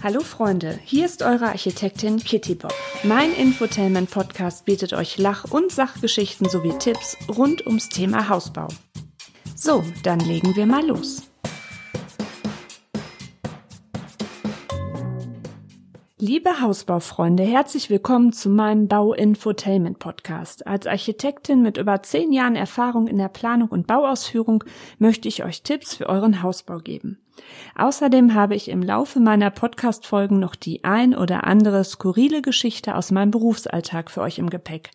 Hallo Freunde, hier ist eure Architektin Kitty Bob. Mein Infotainment Podcast bietet euch Lach- und Sachgeschichten sowie Tipps rund ums Thema Hausbau. So, dann legen wir mal los. Liebe Hausbaufreunde, herzlich willkommen zu meinem Bau-Infotainment Podcast. Als Architektin mit über zehn Jahren Erfahrung in der Planung und Bauausführung möchte ich euch Tipps für euren Hausbau geben. Außerdem habe ich im Laufe meiner Podcast-Folgen noch die ein oder andere skurrile Geschichte aus meinem Berufsalltag für euch im Gepäck.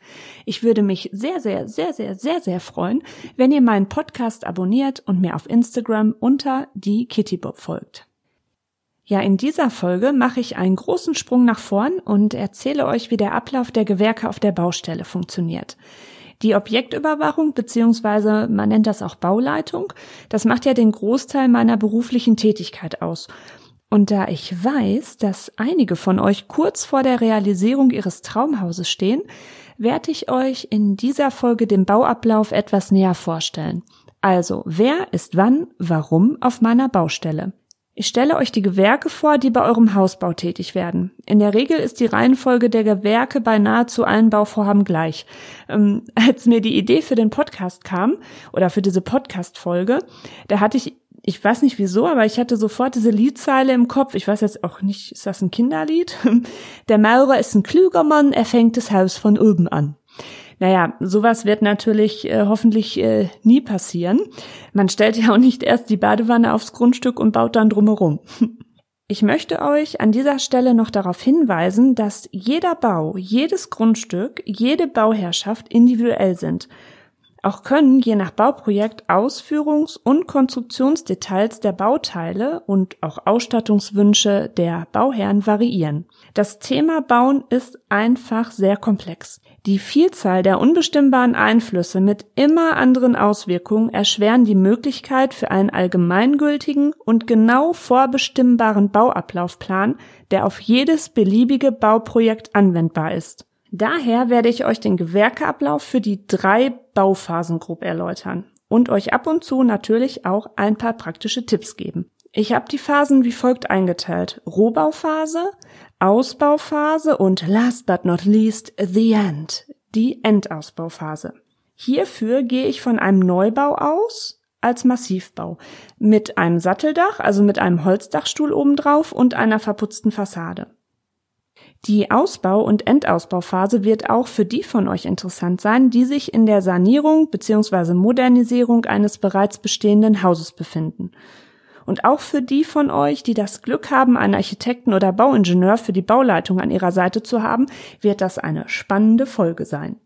Ich würde mich sehr, sehr, sehr, sehr, sehr, sehr freuen, wenn ihr meinen Podcast abonniert und mir auf Instagram unter die Kittybob folgt. Ja, in dieser Folge mache ich einen großen Sprung nach vorn und erzähle euch, wie der Ablauf der Gewerke auf der Baustelle funktioniert. Die Objektüberwachung beziehungsweise man nennt das auch Bauleitung, das macht ja den Großteil meiner beruflichen Tätigkeit aus. Und da ich weiß, dass einige von euch kurz vor der Realisierung ihres Traumhauses stehen, werde ich euch in dieser Folge den Bauablauf etwas näher vorstellen. Also, wer ist wann, warum auf meiner Baustelle? Ich stelle euch die Gewerke vor, die bei eurem Hausbau tätig werden. In der Regel ist die Reihenfolge der Gewerke bei nahezu allen Bauvorhaben gleich. Ähm, als mir die Idee für den Podcast kam oder für diese Podcast-Folge, da hatte ich, ich weiß nicht wieso, aber ich hatte sofort diese Liedzeile im Kopf. Ich weiß jetzt auch nicht, ist das ein Kinderlied? Der Maurer ist ein klüger Mann, er fängt das Haus von oben an. Naja, sowas wird natürlich äh, hoffentlich äh, nie passieren. Man stellt ja auch nicht erst die Badewanne aufs Grundstück und baut dann drumherum. Ich möchte euch an dieser Stelle noch darauf hinweisen, dass jeder Bau, jedes Grundstück, jede Bauherrschaft individuell sind. Auch können je nach Bauprojekt Ausführungs- und Konstruktionsdetails der Bauteile und auch Ausstattungswünsche der Bauherren variieren. Das Thema Bauen ist einfach sehr komplex. Die Vielzahl der unbestimmbaren Einflüsse mit immer anderen Auswirkungen erschweren die Möglichkeit für einen allgemeingültigen und genau vorbestimmbaren Bauablaufplan, der auf jedes beliebige Bauprojekt anwendbar ist. Daher werde ich euch den Gewerkeablauf für die drei Bauphasen grob erläutern und euch ab und zu natürlich auch ein paar praktische Tipps geben. Ich habe die Phasen wie folgt eingeteilt. Rohbauphase, Ausbauphase und last but not least the end, die Endausbauphase. Hierfür gehe ich von einem Neubau aus als Massivbau mit einem Satteldach, also mit einem Holzdachstuhl obendrauf und einer verputzten Fassade. Die Ausbau- und Endausbauphase wird auch für die von euch interessant sein, die sich in der Sanierung bzw. Modernisierung eines bereits bestehenden Hauses befinden. Und auch für die von euch, die das Glück haben, einen Architekten oder Bauingenieur für die Bauleitung an ihrer Seite zu haben, wird das eine spannende Folge sein.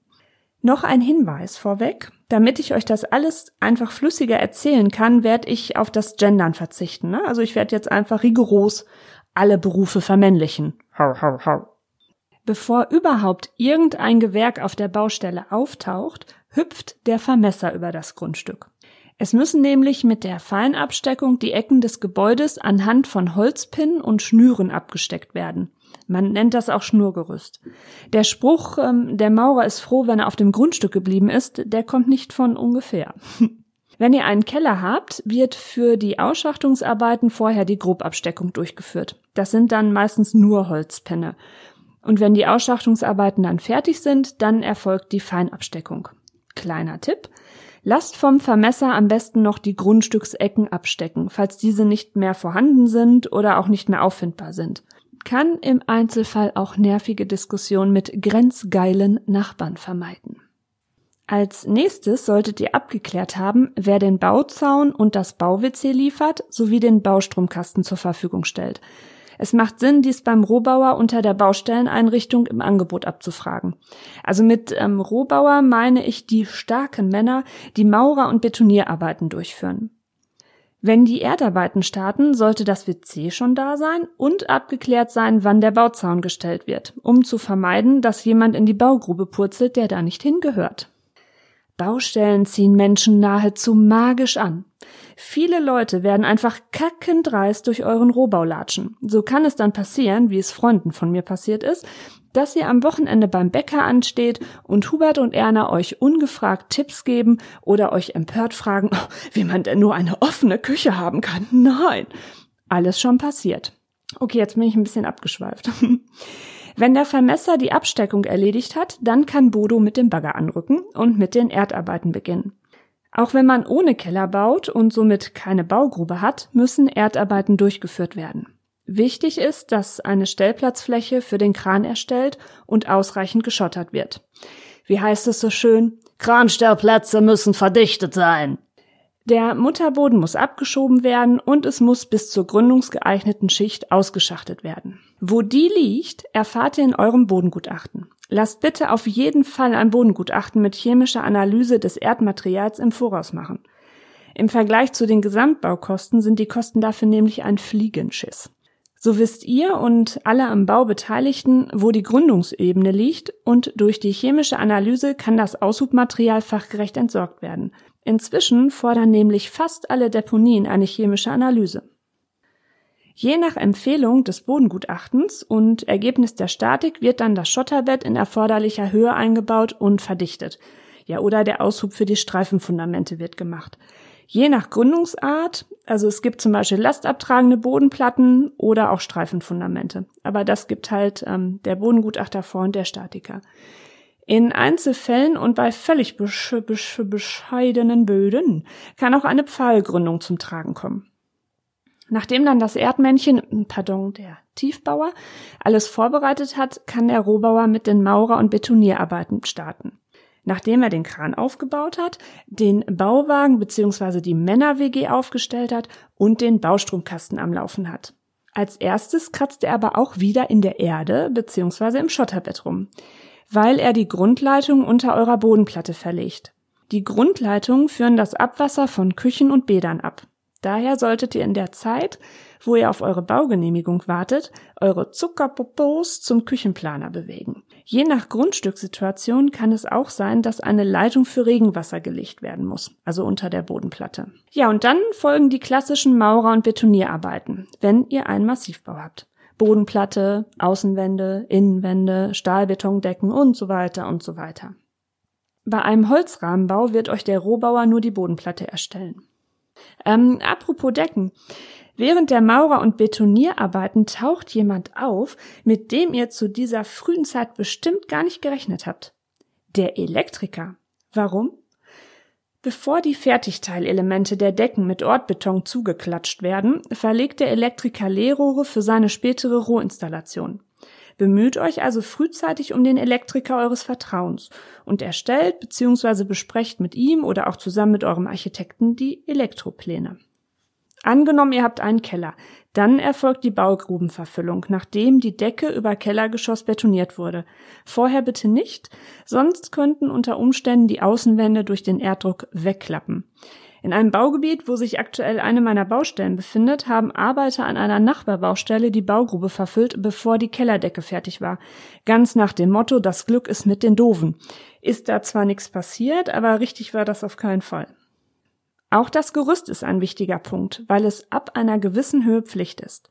Noch ein Hinweis vorweg. Damit ich euch das alles einfach flüssiger erzählen kann, werde ich auf das Gendern verzichten. Ne? Also ich werde jetzt einfach rigoros alle Berufe vermännlichen. Hau, hau, hau. Bevor überhaupt irgendein Gewerk auf der Baustelle auftaucht, hüpft der Vermesser über das Grundstück. Es müssen nämlich mit der Feinabsteckung die Ecken des Gebäudes anhand von Holzpinnen und Schnüren abgesteckt werden. Man nennt das auch Schnurgerüst. Der Spruch, ähm, der Maurer ist froh, wenn er auf dem Grundstück geblieben ist, der kommt nicht von ungefähr. Wenn ihr einen Keller habt, wird für die Ausschachtungsarbeiten vorher die Grobabsteckung durchgeführt. Das sind dann meistens nur Holzpenne. Und wenn die Ausschachtungsarbeiten dann fertig sind, dann erfolgt die Feinabsteckung. Kleiner Tipp. Lasst vom Vermesser am besten noch die Grundstücksecken abstecken, falls diese nicht mehr vorhanden sind oder auch nicht mehr auffindbar sind. Kann im Einzelfall auch nervige Diskussionen mit grenzgeilen Nachbarn vermeiden. Als nächstes solltet ihr abgeklärt haben, wer den Bauzaun und das Bau-WC liefert sowie den Baustromkasten zur Verfügung stellt. Es macht Sinn, dies beim Rohbauer unter der Baustelleneinrichtung im Angebot abzufragen. Also mit ähm, Rohbauer meine ich die starken Männer, die Maurer- und Betonierarbeiten durchführen. Wenn die Erdarbeiten starten, sollte das WC schon da sein und abgeklärt sein, wann der Bauzaun gestellt wird, um zu vermeiden, dass jemand in die Baugrube purzelt, der da nicht hingehört. Baustellen ziehen Menschen nahezu magisch an. Viele Leute werden einfach kackendreist durch euren Rohbau latschen. So kann es dann passieren, wie es Freunden von mir passiert ist, dass ihr am Wochenende beim Bäcker ansteht und Hubert und Erna euch ungefragt Tipps geben oder euch empört fragen, oh, wie man denn nur eine offene Küche haben kann. Nein, alles schon passiert. Okay, jetzt bin ich ein bisschen abgeschweift. Wenn der Vermesser die Absteckung erledigt hat, dann kann Bodo mit dem Bagger anrücken und mit den Erdarbeiten beginnen. Auch wenn man ohne Keller baut und somit keine Baugrube hat, müssen Erdarbeiten durchgeführt werden. Wichtig ist, dass eine Stellplatzfläche für den Kran erstellt und ausreichend geschottert wird. Wie heißt es so schön? Kranstellplätze müssen verdichtet sein. Der Mutterboden muss abgeschoben werden und es muss bis zur gründungsgeeigneten Schicht ausgeschachtet werden. Wo die liegt, erfahrt ihr in eurem Bodengutachten. Lasst bitte auf jeden Fall ein Bodengutachten mit chemischer Analyse des Erdmaterials im Voraus machen. Im Vergleich zu den Gesamtbaukosten sind die Kosten dafür nämlich ein Fliegenschiss. So wisst ihr und alle am Bau Beteiligten, wo die Gründungsebene liegt und durch die chemische Analyse kann das Aushubmaterial fachgerecht entsorgt werden. Inzwischen fordern nämlich fast alle Deponien eine chemische Analyse. Je nach Empfehlung des Bodengutachtens und Ergebnis der Statik wird dann das Schotterbett in erforderlicher Höhe eingebaut und verdichtet. Ja, oder der Aushub für die Streifenfundamente wird gemacht. Je nach Gründungsart, also es gibt zum Beispiel lastabtragende Bodenplatten oder auch Streifenfundamente. Aber das gibt halt ähm, der Bodengutachter vor und der Statiker. In Einzelfällen und bei völlig besch besch bescheidenen Böden kann auch eine Pfahlgründung zum Tragen kommen. Nachdem dann das Erdmännchen, pardon, der Tiefbauer, alles vorbereitet hat, kann der Rohbauer mit den Maurer- und Betonierarbeiten starten. Nachdem er den Kran aufgebaut hat, den Bauwagen bzw. die Männer-WG aufgestellt hat und den Baustromkasten am Laufen hat. Als erstes kratzt er aber auch wieder in der Erde bzw. im Schotterbett rum weil er die Grundleitung unter eurer Bodenplatte verlegt. Die Grundleitungen führen das Abwasser von Küchen und Bädern ab. Daher solltet ihr in der Zeit, wo ihr auf eure Baugenehmigung wartet, eure Zuckerpopos zum Küchenplaner bewegen. Je nach Grundstückssituation kann es auch sein, dass eine Leitung für Regenwasser gelegt werden muss, also unter der Bodenplatte. Ja, und dann folgen die klassischen Maurer- und Betonierarbeiten, wenn ihr einen Massivbau habt. Bodenplatte, Außenwände, Innenwände, Stahlbetondecken und so weiter und so weiter. Bei einem Holzrahmenbau wird euch der Rohbauer nur die Bodenplatte erstellen. Ähm, apropos Decken. Während der Maurer- und Betonierarbeiten taucht jemand auf, mit dem ihr zu dieser frühen Zeit bestimmt gar nicht gerechnet habt. Der Elektriker. Warum? Bevor die Fertigteilelemente der Decken mit Ortbeton zugeklatscht werden, verlegt der Elektriker Leerrohre für seine spätere Rohinstallation. Bemüht euch also frühzeitig um den Elektriker eures Vertrauens und erstellt bzw. besprecht mit ihm oder auch zusammen mit eurem Architekten die Elektropläne. Angenommen, ihr habt einen Keller, dann erfolgt die Baugrubenverfüllung, nachdem die Decke über Kellergeschoss betoniert wurde. Vorher bitte nicht, sonst könnten unter Umständen die Außenwände durch den Erddruck wegklappen. In einem Baugebiet, wo sich aktuell eine meiner Baustellen befindet, haben Arbeiter an einer Nachbarbaustelle die Baugrube verfüllt, bevor die Kellerdecke fertig war. Ganz nach dem Motto, das Glück ist mit den Doofen. Ist da zwar nichts passiert, aber richtig war das auf keinen Fall. Auch das Gerüst ist ein wichtiger Punkt, weil es ab einer gewissen Höhe Pflicht ist.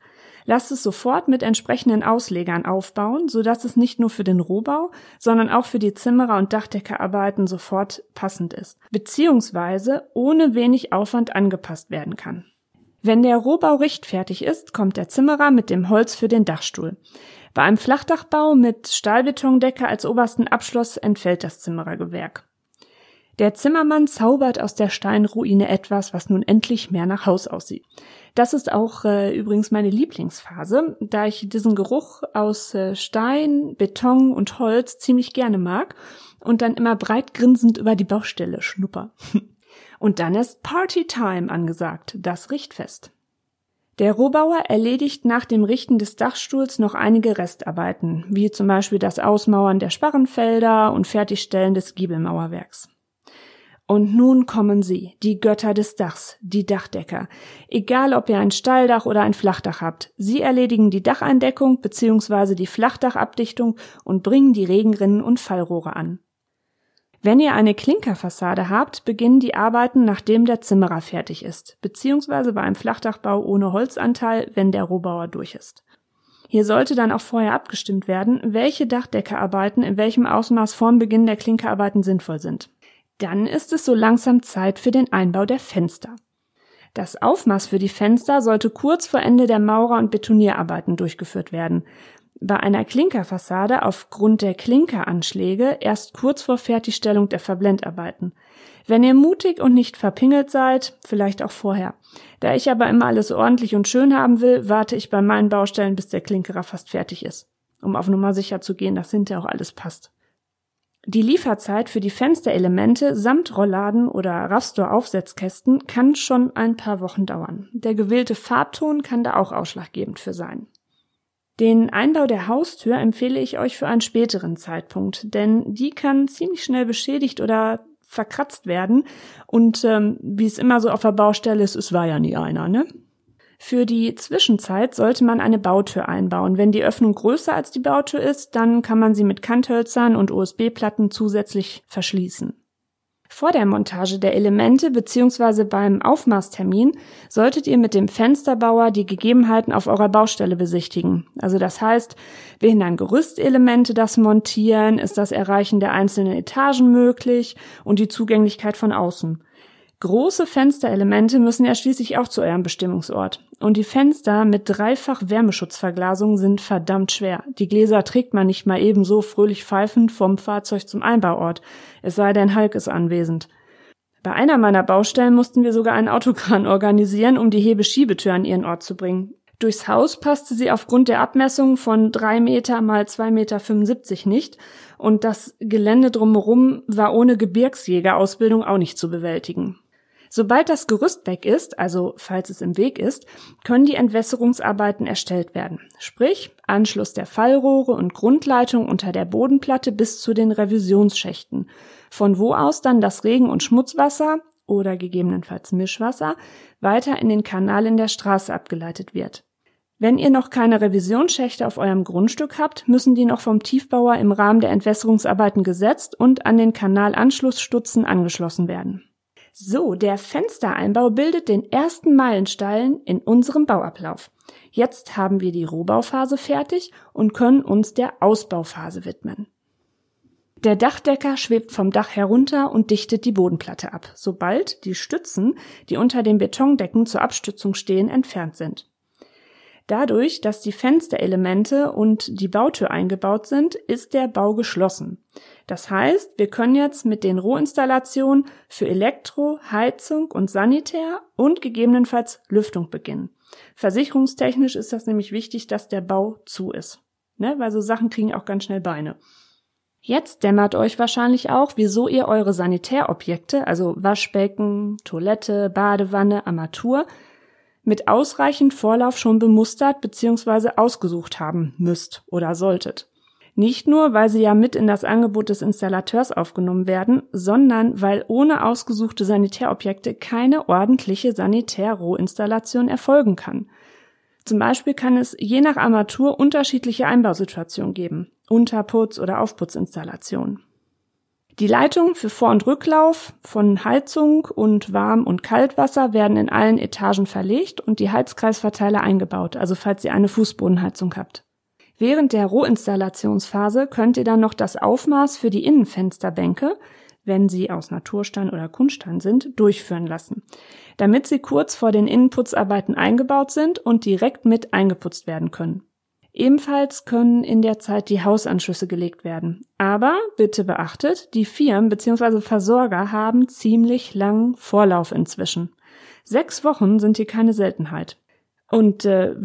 Lasst es sofort mit entsprechenden Auslegern aufbauen, sodass es nicht nur für den Rohbau, sondern auch für die Zimmerer- und Dachdeckerarbeiten sofort passend ist, beziehungsweise ohne wenig Aufwand angepasst werden kann. Wenn der Rohbau richtfertig ist, kommt der Zimmerer mit dem Holz für den Dachstuhl. Bei einem Flachdachbau mit Stahlbetondecke als obersten Abschluss entfällt das Zimmerergewerk. Der Zimmermann zaubert aus der Steinruine etwas, was nun endlich mehr nach Haus aussieht. Das ist auch äh, übrigens meine Lieblingsphase, da ich diesen Geruch aus äh, Stein, Beton und Holz ziemlich gerne mag und dann immer breit grinsend über die Baustelle schnupper. und dann ist Partytime angesagt, das Richtfest. Der Rohbauer erledigt nach dem Richten des Dachstuhls noch einige Restarbeiten, wie zum Beispiel das Ausmauern der Sparrenfelder und Fertigstellen des Giebelmauerwerks. Und nun kommen sie, die Götter des Dachs, die Dachdecker. Egal, ob ihr ein Stalldach oder ein Flachdach habt, sie erledigen die Dacheindeckung bzw. die Flachdachabdichtung und bringen die Regenrinnen und Fallrohre an. Wenn ihr eine Klinkerfassade habt, beginnen die Arbeiten, nachdem der Zimmerer fertig ist, beziehungsweise bei einem Flachdachbau ohne Holzanteil, wenn der Rohbauer durch ist. Hier sollte dann auch vorher abgestimmt werden, welche Dachdeckerarbeiten in welchem Ausmaß vorm Beginn der Klinkerarbeiten sinnvoll sind. Dann ist es so langsam Zeit für den Einbau der Fenster. Das Aufmaß für die Fenster sollte kurz vor Ende der Maurer- und Betonierarbeiten durchgeführt werden. Bei einer Klinkerfassade aufgrund der Klinkeranschläge erst kurz vor Fertigstellung der Verblendarbeiten. Wenn ihr mutig und nicht verpingelt seid, vielleicht auch vorher. Da ich aber immer alles ordentlich und schön haben will, warte ich bei meinen Baustellen, bis der Klinkerer fast fertig ist, um auf Nummer sicher zu gehen, dass hinterher auch alles passt. Die Lieferzeit für die Fensterelemente samt Rollladen oder Rastor-Aufsetzkästen kann schon ein paar Wochen dauern. Der gewählte Farbton kann da auch ausschlaggebend für sein. Den Einbau der Haustür empfehle ich euch für einen späteren Zeitpunkt, denn die kann ziemlich schnell beschädigt oder verkratzt werden. Und ähm, wie es immer so auf der Baustelle ist, es war ja nie einer, ne? Für die Zwischenzeit sollte man eine Bautür einbauen. Wenn die Öffnung größer als die Bautür ist, dann kann man sie mit Kanthölzern und USB-Platten zusätzlich verschließen. Vor der Montage der Elemente bzw. beim Aufmaßtermin solltet ihr mit dem Fensterbauer die Gegebenheiten auf eurer Baustelle besichtigen. Also das heißt, behindern Gerüstelemente das Montieren, ist das Erreichen der einzelnen Etagen möglich und die Zugänglichkeit von außen. Große Fensterelemente müssen ja schließlich auch zu eurem Bestimmungsort. Und die Fenster mit dreifach Wärmeschutzverglasung sind verdammt schwer. Die Gläser trägt man nicht mal ebenso fröhlich pfeifend vom Fahrzeug zum Einbauort. Es sei denn, Hulk ist anwesend. Bei einer meiner Baustellen mussten wir sogar einen Autokran organisieren, um die Hebeschiebetür an ihren Ort zu bringen. Durchs Haus passte sie aufgrund der Abmessung von drei Meter mal zwei Meter nicht und das Gelände drumherum war ohne Gebirgsjägerausbildung auch nicht zu bewältigen. Sobald das Gerüst weg ist, also falls es im Weg ist, können die Entwässerungsarbeiten erstellt werden. Sprich, Anschluss der Fallrohre und Grundleitung unter der Bodenplatte bis zu den Revisionsschächten, von wo aus dann das Regen- und Schmutzwasser oder gegebenenfalls Mischwasser weiter in den Kanal in der Straße abgeleitet wird. Wenn ihr noch keine Revisionsschächte auf eurem Grundstück habt, müssen die noch vom Tiefbauer im Rahmen der Entwässerungsarbeiten gesetzt und an den Kanalanschlussstutzen angeschlossen werden. So, der Fenstereinbau bildet den ersten Meilenstein in unserem Bauablauf. Jetzt haben wir die Rohbauphase fertig und können uns der Ausbauphase widmen. Der Dachdecker schwebt vom Dach herunter und dichtet die Bodenplatte ab, sobald die Stützen, die unter den Betondecken zur Abstützung stehen, entfernt sind. Dadurch, dass die Fensterelemente und die Bautür eingebaut sind, ist der Bau geschlossen. Das heißt, wir können jetzt mit den Rohinstallationen für Elektro, Heizung und Sanitär und gegebenenfalls Lüftung beginnen. Versicherungstechnisch ist das nämlich wichtig, dass der Bau zu ist. Ne? Weil so Sachen kriegen auch ganz schnell Beine. Jetzt dämmert euch wahrscheinlich auch, wieso ihr eure Sanitärobjekte, also Waschbecken, Toilette, Badewanne, Armatur, mit ausreichend Vorlauf schon bemustert bzw. ausgesucht haben müsst oder solltet. Nicht nur, weil sie ja mit in das Angebot des Installateurs aufgenommen werden, sondern weil ohne ausgesuchte Sanitärobjekte keine ordentliche Sanitärrohinstallation erfolgen kann. Zum Beispiel kann es je nach Armatur unterschiedliche Einbausituationen geben, Unterputz- oder Aufputzinstallationen. Die Leitungen für Vor- und Rücklauf von Heizung und Warm- und Kaltwasser werden in allen Etagen verlegt und die Heizkreisverteiler eingebaut, also falls ihr eine Fußbodenheizung habt. Während der Rohinstallationsphase könnt ihr dann noch das Aufmaß für die Innenfensterbänke, wenn sie aus Naturstein oder Kunststein sind, durchführen lassen, damit sie kurz vor den Innenputzarbeiten eingebaut sind und direkt mit eingeputzt werden können. Ebenfalls können in der Zeit die Hausanschlüsse gelegt werden. Aber bitte beachtet, die Firmen bzw. Versorger haben ziemlich langen Vorlauf inzwischen. Sechs Wochen sind hier keine Seltenheit. Und äh,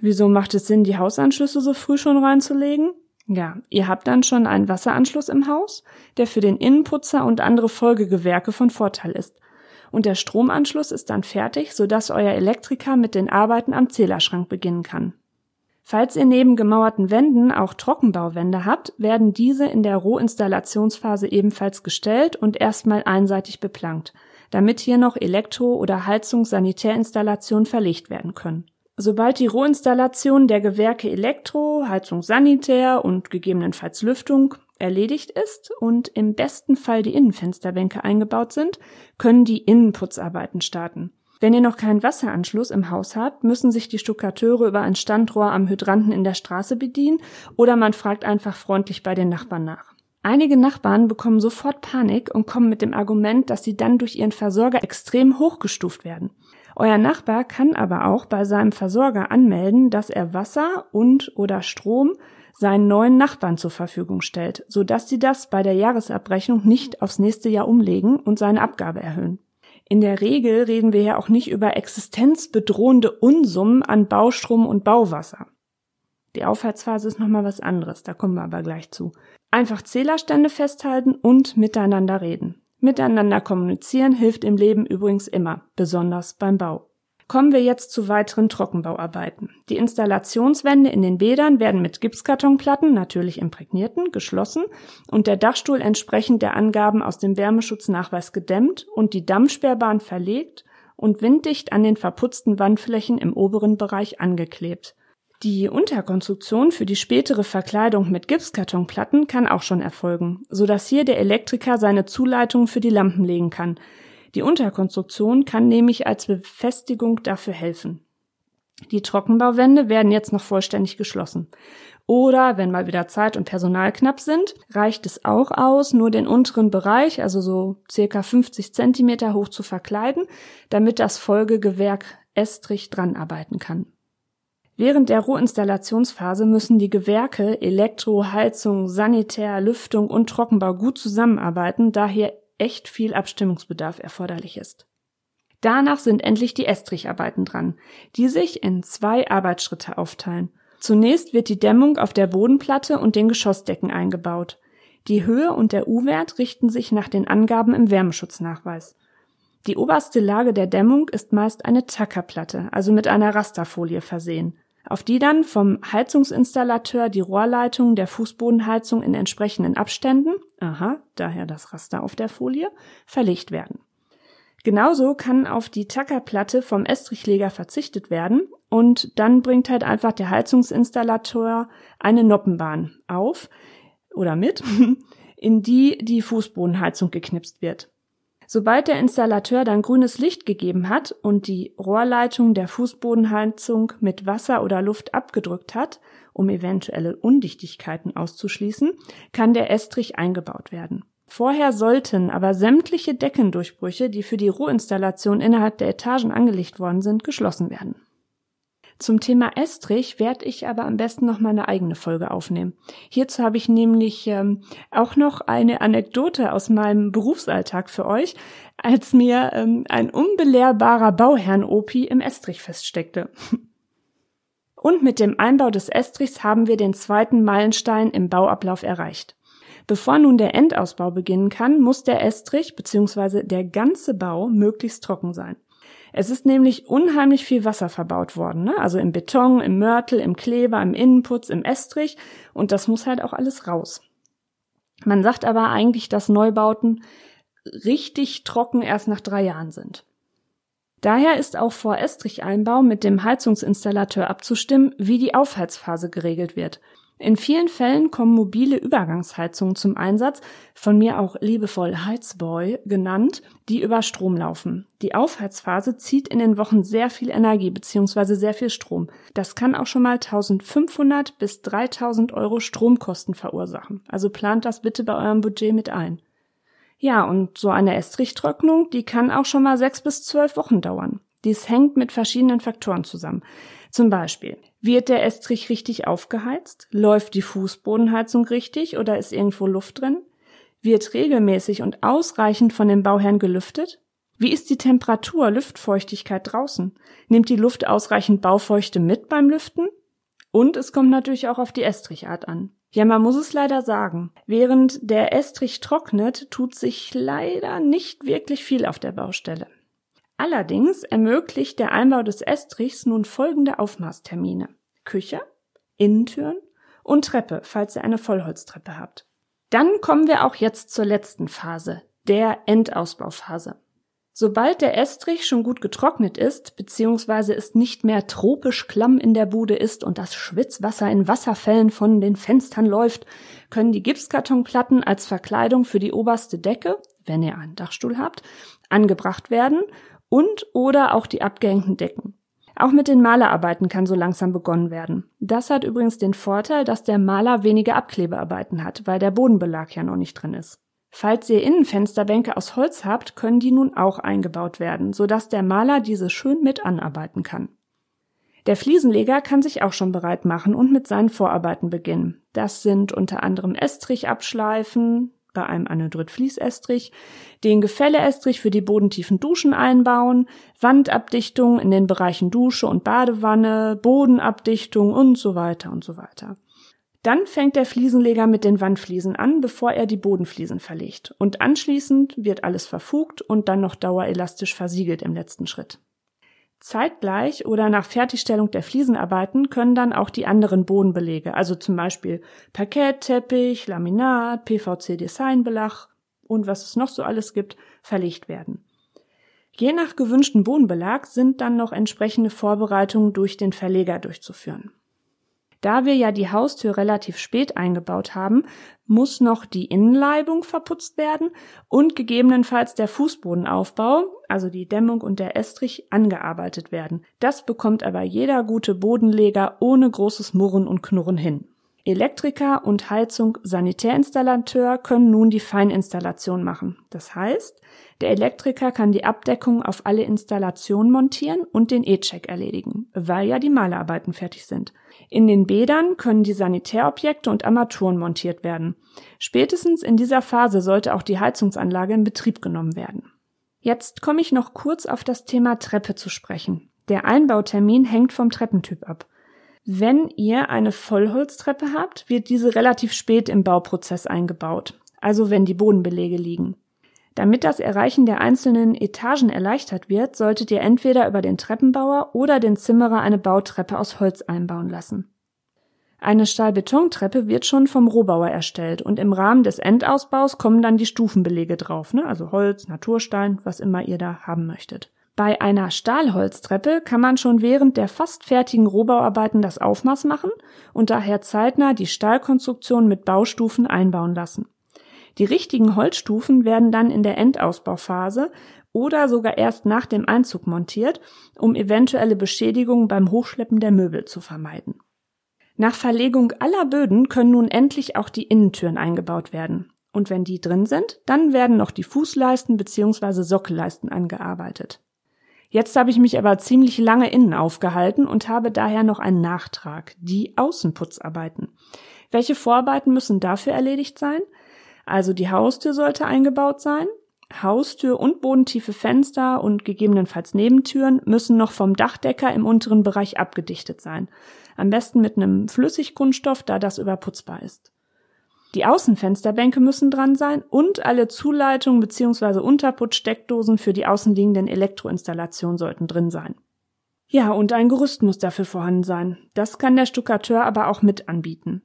wieso macht es Sinn, die Hausanschlüsse so früh schon reinzulegen? Ja, ihr habt dann schon einen Wasseranschluss im Haus, der für den Innenputzer und andere Folgegewerke von Vorteil ist. Und der Stromanschluss ist dann fertig, sodass euer Elektriker mit den Arbeiten am Zählerschrank beginnen kann. Falls ihr neben gemauerten Wänden auch Trockenbauwände habt, werden diese in der Rohinstallationsphase ebenfalls gestellt und erstmal einseitig beplankt, damit hier noch Elektro- oder Heizungs-Sanitärinstallationen verlegt werden können. Sobald die Rohinstallation der Gewerke Elektro, Heizung Sanitär und gegebenenfalls Lüftung erledigt ist und im besten Fall die Innenfensterbänke eingebaut sind, können die Innenputzarbeiten starten. Wenn ihr noch keinen Wasseranschluss im Haus habt, müssen sich die Stuckateure über ein Standrohr am Hydranten in der Straße bedienen oder man fragt einfach freundlich bei den Nachbarn nach. Einige Nachbarn bekommen sofort Panik und kommen mit dem Argument, dass sie dann durch ihren Versorger extrem hochgestuft werden. Euer Nachbar kann aber auch bei seinem Versorger anmelden, dass er Wasser und oder Strom seinen neuen Nachbarn zur Verfügung stellt, sodass sie das bei der Jahresabrechnung nicht aufs nächste Jahr umlegen und seine Abgabe erhöhen. In der Regel reden wir ja auch nicht über existenzbedrohende Unsummen an Baustrom und Bauwasser. Die Aufheizphase ist nochmal was anderes, da kommen wir aber gleich zu. Einfach Zählerstände festhalten und miteinander reden. Miteinander kommunizieren hilft im Leben übrigens immer, besonders beim Bau. Kommen wir jetzt zu weiteren Trockenbauarbeiten. Die Installationswände in den Bädern werden mit Gipskartonplatten, natürlich imprägnierten, geschlossen und der Dachstuhl entsprechend der Angaben aus dem Wärmeschutznachweis gedämmt und die Dammsperrbahn verlegt und winddicht an den verputzten Wandflächen im oberen Bereich angeklebt. Die Unterkonstruktion für die spätere Verkleidung mit Gipskartonplatten kann auch schon erfolgen, so dass hier der Elektriker seine Zuleitung für die Lampen legen kann. Die Unterkonstruktion kann nämlich als Befestigung dafür helfen. Die Trockenbauwände werden jetzt noch vollständig geschlossen. Oder wenn mal wieder Zeit und Personal knapp sind, reicht es auch aus, nur den unteren Bereich, also so circa 50 Zentimeter hoch zu verkleiden, damit das Folgegewerk Estrich dran arbeiten kann. Während der Rohinstallationsphase müssen die Gewerke Elektro, Heizung, Sanitär, Lüftung und Trockenbau gut zusammenarbeiten, da hier echt viel Abstimmungsbedarf erforderlich ist. Danach sind endlich die Estricharbeiten dran, die sich in zwei Arbeitsschritte aufteilen. Zunächst wird die Dämmung auf der Bodenplatte und den Geschossdecken eingebaut. Die Höhe und der U-Wert richten sich nach den Angaben im Wärmeschutznachweis. Die oberste Lage der Dämmung ist meist eine Tackerplatte, also mit einer Rasterfolie versehen, auf die dann vom Heizungsinstallateur die Rohrleitungen der Fußbodenheizung in entsprechenden Abständen, aha, daher das Raster auf der Folie, verlegt werden. Genauso kann auf die Tackerplatte vom Estrichleger verzichtet werden und dann bringt halt einfach der Heizungsinstallateur eine Noppenbahn auf oder mit, in die die Fußbodenheizung geknipst wird. Sobald der Installateur dann grünes Licht gegeben hat und die Rohrleitung der Fußbodenheizung mit Wasser oder Luft abgedrückt hat, um eventuelle Undichtigkeiten auszuschließen, kann der Estrich eingebaut werden. Vorher sollten aber sämtliche Deckendurchbrüche, die für die Rohinstallation innerhalb der Etagen angelegt worden sind, geschlossen werden. Zum Thema Estrich werde ich aber am besten noch mal eine eigene Folge aufnehmen. Hierzu habe ich nämlich ähm, auch noch eine Anekdote aus meinem Berufsalltag für euch, als mir ähm, ein unbelehrbarer Bauherrn-Opi im Estrich feststeckte. Und mit dem Einbau des Estrichs haben wir den zweiten Meilenstein im Bauablauf erreicht. Bevor nun der Endausbau beginnen kann, muss der Estrich bzw. der ganze Bau möglichst trocken sein. Es ist nämlich unheimlich viel Wasser verbaut worden, ne? also im Beton, im Mörtel, im Kleber, im Innenputz, im Estrich und das muss halt auch alles raus. Man sagt aber eigentlich, dass Neubauten richtig trocken erst nach drei Jahren sind. Daher ist auch vor Estricheinbau mit dem Heizungsinstallateur abzustimmen, wie die Aufheizphase geregelt wird – in vielen Fällen kommen mobile Übergangsheizungen zum Einsatz, von mir auch liebevoll Heizboy genannt, die über Strom laufen. Die Aufheizphase zieht in den Wochen sehr viel Energie bzw. sehr viel Strom. Das kann auch schon mal 1500 bis 3000 Euro Stromkosten verursachen. Also plant das bitte bei eurem Budget mit ein. Ja, und so eine Estrichtrocknung, die kann auch schon mal sechs bis zwölf Wochen dauern. Dies hängt mit verschiedenen Faktoren zusammen. Zum Beispiel, wird der Estrich richtig aufgeheizt? Läuft die Fußbodenheizung richtig oder ist irgendwo Luft drin? Wird regelmäßig und ausreichend von dem Bauherrn gelüftet? Wie ist die Temperatur, Luftfeuchtigkeit draußen? Nimmt die Luft ausreichend Baufeuchte mit beim Lüften? Und es kommt natürlich auch auf die Estrichart an. Ja, man muss es leider sagen. Während der Estrich trocknet, tut sich leider nicht wirklich viel auf der Baustelle. Allerdings ermöglicht der Einbau des Estrichs nun folgende Aufmaßtermine. Küche, Innentüren und Treppe, falls ihr eine Vollholztreppe habt. Dann kommen wir auch jetzt zur letzten Phase, der Endausbauphase. Sobald der Estrich schon gut getrocknet ist, beziehungsweise es nicht mehr tropisch klamm in der Bude ist und das Schwitzwasser in Wasserfällen von den Fenstern läuft, können die Gipskartonplatten als Verkleidung für die oberste Decke, wenn ihr einen Dachstuhl habt, angebracht werden und oder auch die abgehängten Decken. Auch mit den Malerarbeiten kann so langsam begonnen werden. Das hat übrigens den Vorteil, dass der Maler weniger Abklebearbeiten hat, weil der Bodenbelag ja noch nicht drin ist. Falls ihr Innenfensterbänke aus Holz habt, können die nun auch eingebaut werden, sodass der Maler diese schön mit anarbeiten kann. Der Fliesenleger kann sich auch schon bereit machen und mit seinen Vorarbeiten beginnen. Das sind unter anderem Estrich abschleifen, bei einem Anhydrit-Fließestrich, den Gefälleestrich für die bodentiefen Duschen einbauen, Wandabdichtung in den Bereichen Dusche und Badewanne, Bodenabdichtung und so weiter und so weiter. Dann fängt der Fliesenleger mit den Wandfliesen an, bevor er die Bodenfliesen verlegt. Und anschließend wird alles verfugt und dann noch dauerelastisch versiegelt im letzten Schritt. Zeitgleich oder nach Fertigstellung der Fliesenarbeiten können dann auch die anderen Bodenbelege, also zum Beispiel Parkettteppich, Laminat, PVC-Designbelach und was es noch so alles gibt, verlegt werden. Je nach gewünschten Bodenbelag sind dann noch entsprechende Vorbereitungen durch den Verleger durchzuführen. Da wir ja die Haustür relativ spät eingebaut haben, muss noch die Innenleibung verputzt werden und gegebenenfalls der Fußbodenaufbau, also die Dämmung und der Estrich, angearbeitet werden. Das bekommt aber jeder gute Bodenleger ohne großes Murren und Knurren hin. Elektriker und Heizung Sanitärinstallateur können nun die Feininstallation machen. Das heißt, der Elektriker kann die Abdeckung auf alle Installationen montieren und den E-Check erledigen, weil ja die Malerarbeiten fertig sind. In den Bädern können die Sanitärobjekte und Armaturen montiert werden. Spätestens in dieser Phase sollte auch die Heizungsanlage in Betrieb genommen werden. Jetzt komme ich noch kurz auf das Thema Treppe zu sprechen. Der Einbautermin hängt vom Treppentyp ab. Wenn ihr eine Vollholztreppe habt, wird diese relativ spät im Bauprozess eingebaut, also wenn die Bodenbelege liegen. Damit das Erreichen der einzelnen Etagen erleichtert wird, solltet ihr entweder über den Treppenbauer oder den Zimmerer eine Bautreppe aus Holz einbauen lassen. Eine Stahlbetontreppe wird schon vom Rohbauer erstellt und im Rahmen des Endausbaus kommen dann die Stufenbelege drauf, ne? also Holz, Naturstein, was immer ihr da haben möchtet. Bei einer Stahlholztreppe kann man schon während der fast fertigen Rohbauarbeiten das Aufmaß machen und daher zeitnah die Stahlkonstruktion mit Baustufen einbauen lassen. Die richtigen Holzstufen werden dann in der Endausbauphase oder sogar erst nach dem Einzug montiert, um eventuelle Beschädigungen beim Hochschleppen der Möbel zu vermeiden. Nach Verlegung aller Böden können nun endlich auch die Innentüren eingebaut werden. Und wenn die drin sind, dann werden noch die Fußleisten bzw. Sockelleisten angearbeitet. Jetzt habe ich mich aber ziemlich lange innen aufgehalten und habe daher noch einen Nachtrag, die Außenputzarbeiten. Welche Vorarbeiten müssen dafür erledigt sein? Also die Haustür sollte eingebaut sein. Haustür und bodentiefe Fenster und gegebenenfalls Nebentüren müssen noch vom Dachdecker im unteren Bereich abgedichtet sein. Am besten mit einem Flüssigkunststoff, da das überputzbar ist. Die Außenfensterbänke müssen dran sein und alle Zuleitungen bzw. Unterputzsteckdosen für die außenliegenden Elektroinstallationen sollten drin sein. Ja, und ein Gerüst muss dafür vorhanden sein. Das kann der Stuckateur aber auch mit anbieten.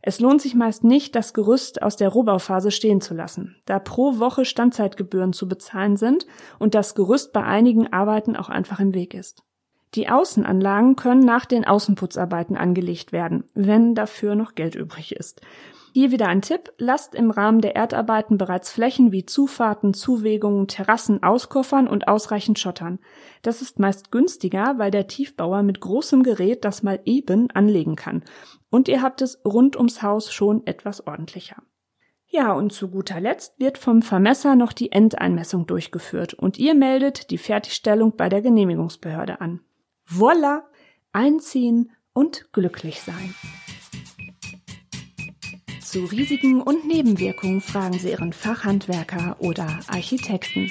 Es lohnt sich meist nicht, das Gerüst aus der Rohbauphase stehen zu lassen, da pro Woche Standzeitgebühren zu bezahlen sind und das Gerüst bei einigen Arbeiten auch einfach im Weg ist. Die Außenanlagen können nach den Außenputzarbeiten angelegt werden, wenn dafür noch Geld übrig ist. Hier wieder ein Tipp. Lasst im Rahmen der Erdarbeiten bereits Flächen wie Zufahrten, Zuwegungen, Terrassen auskoffern und ausreichend schottern. Das ist meist günstiger, weil der Tiefbauer mit großem Gerät das mal eben anlegen kann. Und ihr habt es rund ums Haus schon etwas ordentlicher. Ja, und zu guter Letzt wird vom Vermesser noch die Endeinmessung durchgeführt und ihr meldet die Fertigstellung bei der Genehmigungsbehörde an. Voila! Einziehen und glücklich sein. Zu Risiken und Nebenwirkungen fragen Sie Ihren Fachhandwerker oder Architekten.